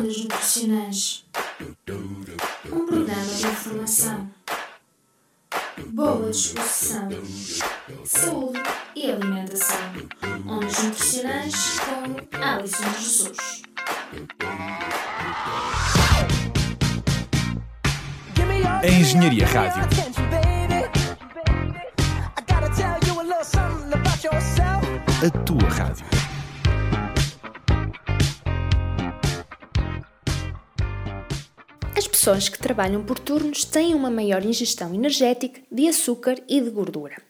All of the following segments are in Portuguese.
Ondas Nutricionais Um programa de informação, boa disposição, saúde e alimentação. Ondas Nutricionais com Alison Jesus. A Engenharia Rádio. A tua rádio. As pessoas que trabalham por turnos têm uma maior ingestão energética de açúcar e de gordura.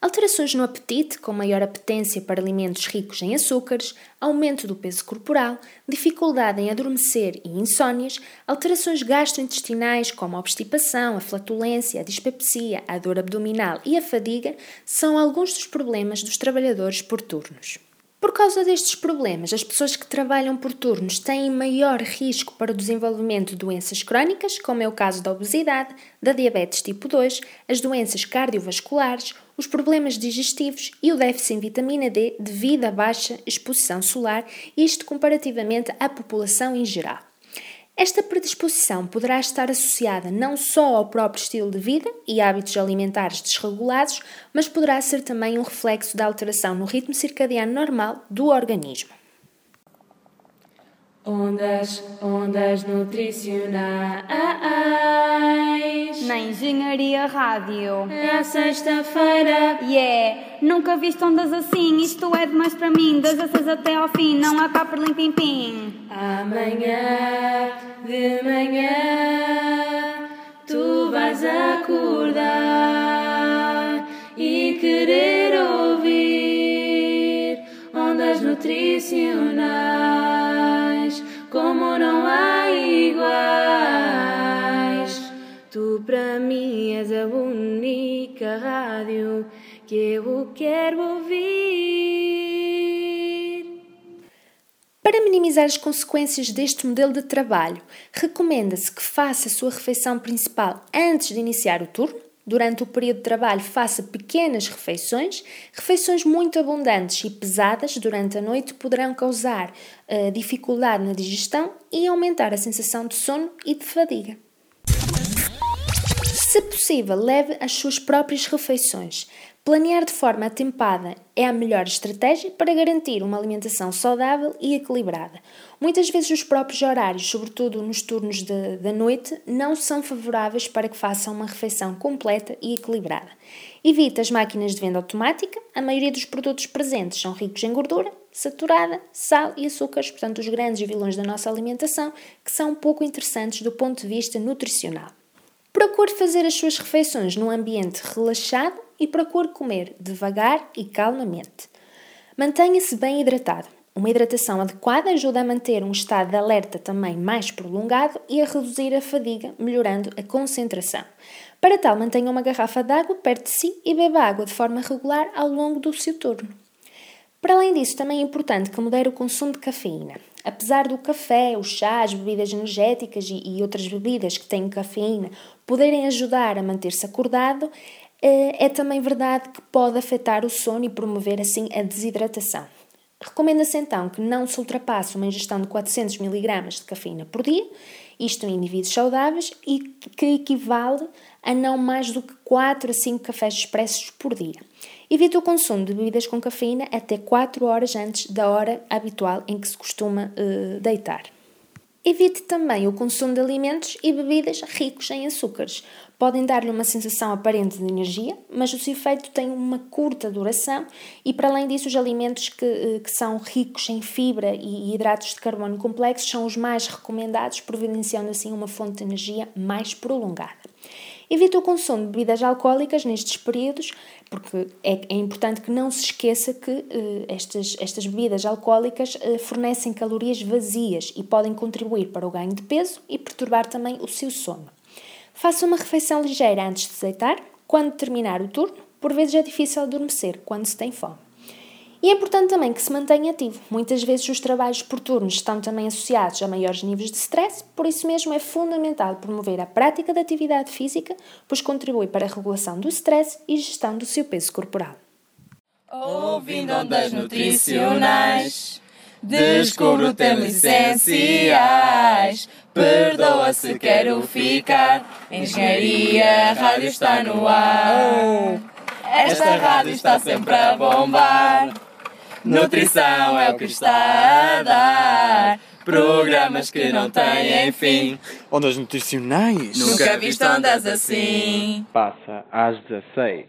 Alterações no apetite, com maior apetência para alimentos ricos em açúcares, aumento do peso corporal, dificuldade em adormecer e insónias, alterações gastrointestinais como a obstipação, a flatulência, a dispepsia, a dor abdominal e a fadiga são alguns dos problemas dos trabalhadores por turnos. Por causa destes problemas, as pessoas que trabalham por turnos têm maior risco para o desenvolvimento de doenças crónicas, como é o caso da obesidade, da diabetes tipo 2, as doenças cardiovasculares, os problemas digestivos e o déficit em vitamina D devido à baixa exposição solar, isto comparativamente à população em geral. Esta predisposição poderá estar associada não só ao próprio estilo de vida e hábitos alimentares desregulados, mas poderá ser também um reflexo da alteração no ritmo circadiano normal do organismo. Ondas, ondas nutricionais. Na Engenharia Rádio. É a sexta-feira. Yeah, nunca viste ondas assim. Isto é demais para mim. Das seis até ao fim, não há cá por limpim pim. Amanhã de manhã tu vais acordar e querer ouvir ondas nutricionais que eu quero ouvir. Para minimizar as consequências deste modelo de trabalho, recomenda-se que faça a sua refeição principal antes de iniciar o turno. Durante o período de trabalho, faça pequenas refeições. Refeições muito abundantes e pesadas durante a noite poderão causar uh, dificuldade na digestão e aumentar a sensação de sono e de fadiga. Se possível, leve as suas próprias refeições. Planear de forma atempada é a melhor estratégia para garantir uma alimentação saudável e equilibrada. Muitas vezes os próprios horários, sobretudo nos turnos da noite, não são favoráveis para que façam uma refeição completa e equilibrada. Evite as máquinas de venda automática, a maioria dos produtos presentes são ricos em gordura, saturada, sal e açúcares, portanto os grandes vilões da nossa alimentação, que são pouco interessantes do ponto de vista nutricional. Procure fazer as suas refeições num ambiente relaxado e procure comer devagar e calmamente. Mantenha-se bem hidratado. Uma hidratação adequada ajuda a manter um estado de alerta também mais prolongado e a reduzir a fadiga, melhorando a concentração. Para tal, mantenha uma garrafa de água perto de si e beba água de forma regular ao longo do seu turno. Para além disso, também é importante que modere o consumo de cafeína. Apesar do café, o chá, as bebidas energéticas e, e outras bebidas que têm cafeína poderem ajudar a manter-se acordado, é também verdade que pode afetar o sono e promover assim a desidratação. Recomenda-se então que não se ultrapasse uma ingestão de 400 mg de cafeína por dia, isto em indivíduos saudáveis, e que equivale a não mais do que 4 a 5 cafés expressos por dia. Evite o consumo de bebidas com cafeína até 4 horas antes da hora habitual em que se costuma uh, deitar. Evite também o consumo de alimentos e bebidas ricos em açúcares. Podem dar-lhe uma sensação aparente de energia, mas o seu efeito tem uma curta duração e, para além disso, os alimentos que, eh, que são ricos em fibra e hidratos de carbono complexos são os mais recomendados, providenciando assim uma fonte de energia mais prolongada. Evite o consumo de bebidas alcoólicas nestes períodos, porque é, é importante que não se esqueça que uh, estas, estas bebidas alcoólicas uh, fornecem calorias vazias e podem contribuir para o ganho de peso e perturbar também o seu sono. Faça uma refeição ligeira antes de deitar. Quando terminar o turno, por vezes é difícil adormecer quando se tem fome. E é importante também que se mantenha ativo. Muitas vezes os trabalhos por turnos estão também associados a maiores níveis de stress, por isso mesmo é fundamental promover a prática da atividade física, pois contribui para a regulação do stress e gestão do seu peso corporal. Ouvindo ondas nutricionais Descubro temas essenciais. Perdoa se quero ficar. Engenharia, rádio está no ar. Esta rádio está sempre a bombar. Nutrição é o que está a dar. Programas que não têm fim. Ondas nutricionais. Nunca viste ondas assim. Passa às 16.